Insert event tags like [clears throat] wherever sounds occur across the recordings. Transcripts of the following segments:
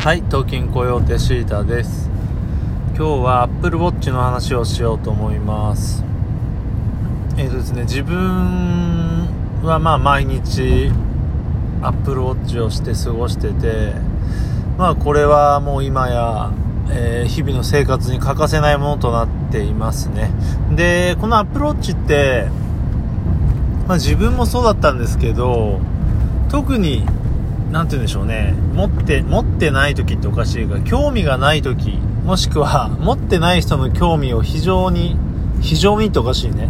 はい、東京コヨーテシータです。今日は Apple Watch の話をしようと思います。えーとですね、自分はまあ毎日 Apple Watch をして過ごしてて、まあこれはもう今や、えー日々の生活に欠かせないものとなっていますね。で、この Apple Watch って、まあ自分もそうだったんですけど、特になんて言うんでしょうね。持って、持ってない時っておかしいが、興味がない時、もしくは、[laughs] 持ってない人の興味を非常に、非常にっておかしいね。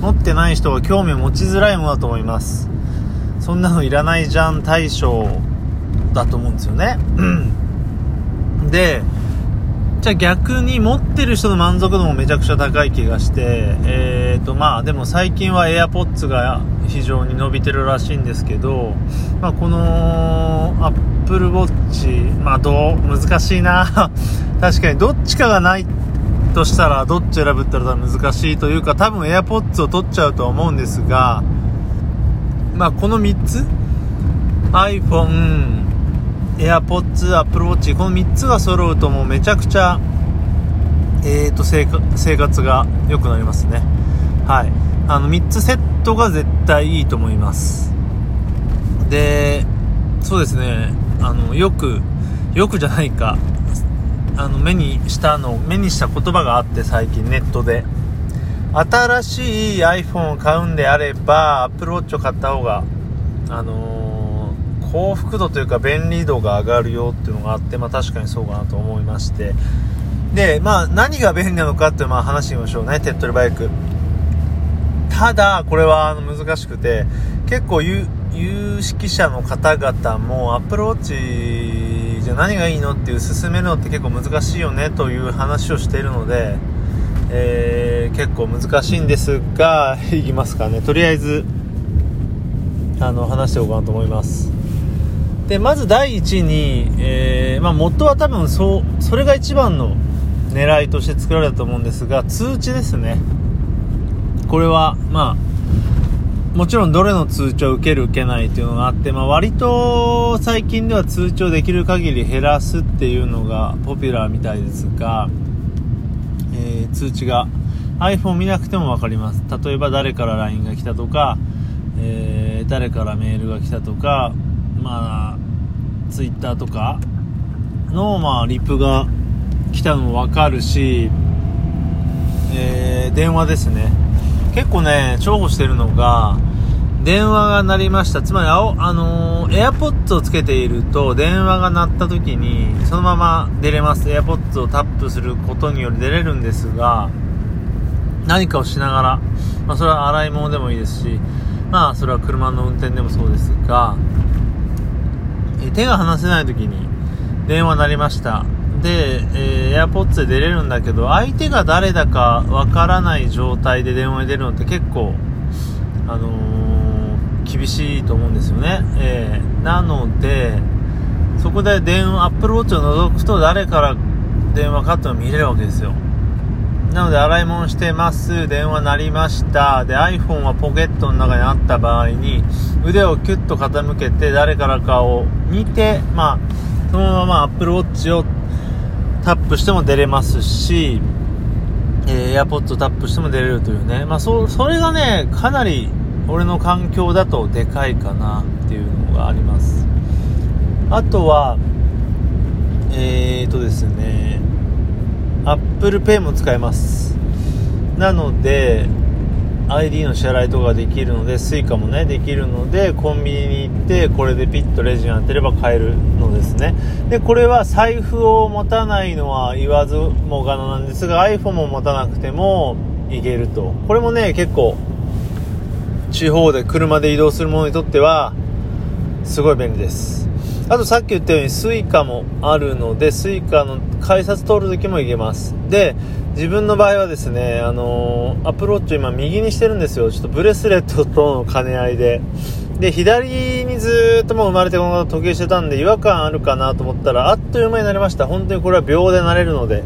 持ってない人は興味を持ちづらいものだと思います。そんなのいらないじゃん対象だと思うんですよね。う [clears throat] んで、じゃあ逆に持ってる人の満足度もめちゃくちゃ高い気がして、えーとまあでも最近は AirPods が非常に伸びてるらしいんですけど、まあこの Apple Watch、まあどう、難しいな。[laughs] 確かにどっちかがないとしたらどっち選ぶって言ったら難しいというか多分 AirPods を取っちゃうとは思うんですが、まあこの3つ？iPhone、AirPods、Apple Watch この3つが揃うともうめちゃくちゃえーと生活生活が良くなりますね。はい。あの3つセットが絶対いいと思います。でそうですね。あのよくよくじゃないか。あの目にしたの目にした言葉があって最近ネットで。新しい iPhone を買うんであれば Apple Watch を買った方があのー幸福度というか便利度が上がるよっていうのがあってまあ確かにそうかなと思いまして。でまあ何が便利なのかっていうまあ話してみましょうね。手っ取り早く。ただこれは難しくて結構有識者の方々も Apple Watch じゃ何がいいのっていう勧めるのって結構難しいよねという話をしているので、えー結構難しいんですが [laughs] いきますかね。とりあえずあの話しておこうかなと思います。でまず第一に、えーまあ、元は多分そうそれが一番の狙いとして作られたと思うんですが通知ですね。これはまあもちろんどれの通知を受ける受けないっていうのがあって、まあ、割と最近では通知をできる限り減らすっていうのがポピュラーみたいですが、えー通知が iPhone 見なくても分かります。例えば誰から LINE が来たとか、えー誰からメールが来たとかまあ Twitter とかの、まあ、リプが来たのも分かるし、えー電話ですね。結構ね重宝してるのが電話が鳴りました。つまり、あのー、AirPods をつけていると電話が鳴った時にそのまま出れます。AirPods をタップすることにより出れるんですが何かをしながら、まあ、それは洗い物でもいいですしまあそれは車の運転でもそうですが手が離せない時に電話鳴りました。で、えー、AirPods で出れるんだけど相手が誰だかわからない状態で電話に出るのって結構あのー厳しいと思うんですよね、えーなのでそこで電話 Apple Watch を覗くと誰から電話かっていうのが見れるわけですよ。なので洗い物してます。電話鳴りました。で iPhone はポケットの中にあった場合に腕をキュッと傾けて誰からかを見てまあそのまま Apple Watch をタップしても出れますし、えー、AirPods をタップしても出れるというね。まあそそれがねかなり俺の環境だとでかいかなっていうのがあります。あとはえーとですね Apple Pay も使えます。なので ID の支払いとかできるので Suica もねできるのでコンビニに行ってこれでピッとレジに当てれば買えるのですね。でこれは財布を持たないのは言わずもがななんですが iPhone も持たなくてもいけると。これもね結構地方で車で移動する者にとってはすごい便利です。あとさっき言ったように Suica もあるので Suica の改札通る時も行けます。で自分の場合はですねあのー、アプローチを今右にしてるんですよ。ちょっとブレスレットとの兼ね合いで。で左にずっともう生まれてこの方時計してたんで違和感あるかなと思ったらあっという間になりました。本当にこれは秒でなれるので。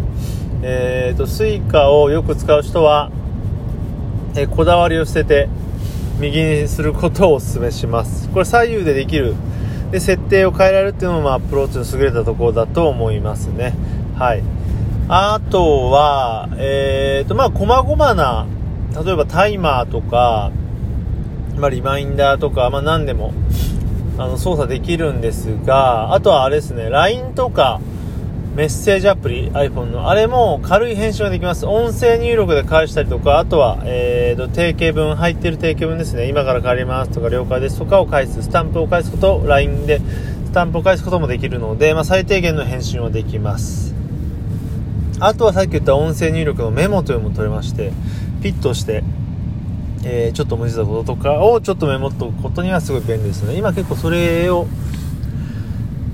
えーと Suica をよく使う人は、えーこだわりを捨てて右にすることをお勧めします。これ左右でできるで設定を変えられるっていうのも、まあ、プローチの優れたところだと思いますね。はい。あとはえーとまあ細々な例えばタイマーとか、まあ、リマインダーとか、まあ、何でもあの操作できるんですがあとはあれですね LINE とかメッセージアプリ iPhone の。あれも軽い返信ができます。音声入力で返したりとかあとは、えーと、定型文入ってる定型文ですね。今から帰りますとか了解ですとかを返す。スタンプを返すこと LINE でスタンプを返すこともできるので、まあ、最低限の返信はできます。あとはさっき言った音声入力のメモというのも取れましてピッとしてえー、ちょっと無事たこととかをちょっとメモっとくことにはすごい便利ですね。今結構それを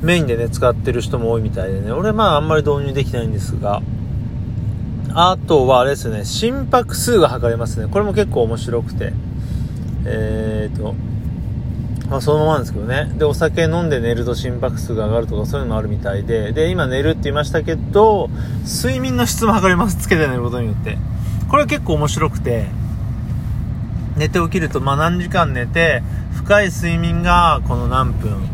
メインでね、使ってる人も多いみたいでね、俺まああんまり導入できないんですが、あとはあれですね、心拍数が測れますね。これも結構面白くて、えーと、まあそのままなんですけどね。で、お酒飲んで寝ると心拍数が上がるとかそういうのもあるみたいで、で、今寝るって言いましたけど、睡眠の質も測れます。つけて寝ることによって。これ結構面白くて、寝て起きると、まあ何時間寝て、深い睡眠がこの何分、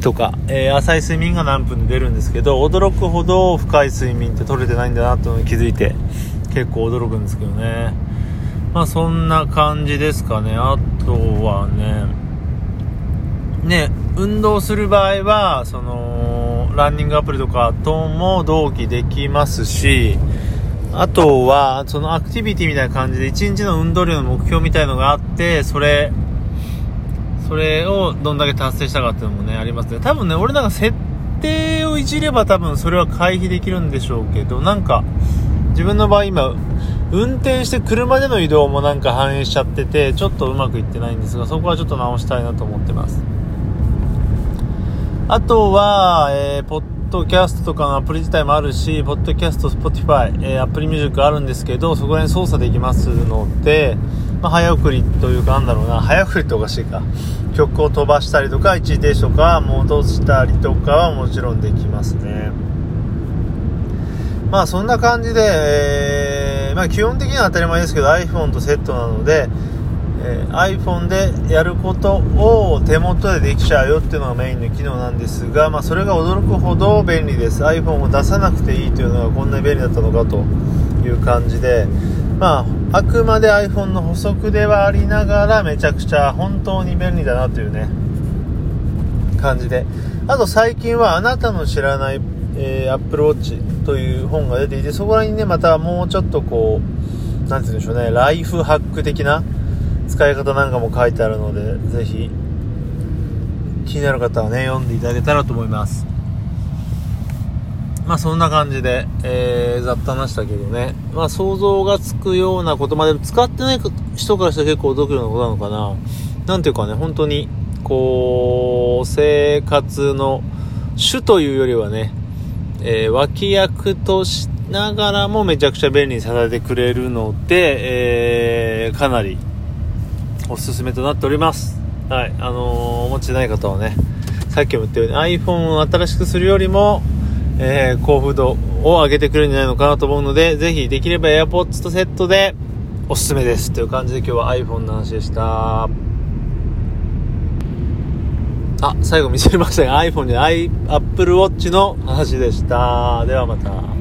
とか、えー、浅い睡眠が何分で出るんですけど、驚くほど深い睡眠って取れてないんだなって気づいて、結構驚くんですけどね。まあそんな感じですかね。あとはね、ね、運動する場合は、その、ランニングアプリとかとも同期できますし、あとは、そのアクティビティみたいな感じで、1日の運動量の目標みたいのがあって、それそれをどんだけ達成したかっていうのもね、ありますね。多分ね、俺なんか設定をいじれば多分それは回避できるんでしょうけど、なんか、自分の場合今、運転して車での移動もなんか反映しちゃってて、ちょっとうまくいってないんですが、そこはちょっと直したいなと思ってます。あとは、えー、ポッドキャストとかのアプリ自体もあるし、ポッドキャスト、 Spotify、えー、 Apple Music あるんですけど、そこら辺操作できますので、まあ、早送りというかなんだろうな、早送りっておかしいか。曲を飛ばしたりとか、一時停止とか戻したりとかはもちろんできますね。まあそんな感じで、えー、まあ基本的には当たり前ですけど iPhone とセットなので、えー、iPhone でやることを手元でできちゃうよっていうのがメインの機能なんですが、まあそれが驚くほど便利です。iPhone を出さなくていいというのがこんなに便利だったのかという感じで、まあ、あくまで iPhone の補足ではありながらめちゃくちゃ本当に便利だなというね、感じで。あと最近はあなたの知らない、えー、Apple Watch という本が出ていて、そこら辺にね、またもうちょっとこう、なんて言うんでしょうね、ライフハック的な使い方なんかも書いてあるので、ぜひ、気になる方はね、読んでいただけたらと思います。まあそんな感じで、えー、雑多なしたけどね。まあ想像がつくようなことまで使ってない人からしたら結構驚くようなことなのかな。なんていうかね、本当に、こう、生活の主というよりはね、えー、脇役としながらもめちゃくちゃ便利にさせてくれるので、えー、かなりおすすめとなっております。はい。あのー、お持ちない方はね、さっきも言ったように iPhone を新しくするよりも、えー、幸福度を上げてくれるんじゃないのかなと思うので、ぜひできれば AirPods とセットでおすすめですという感じで今日は iPhone の話でした。あ、最後見せましたが iPhone で Apple Watch の話でした。ではまた。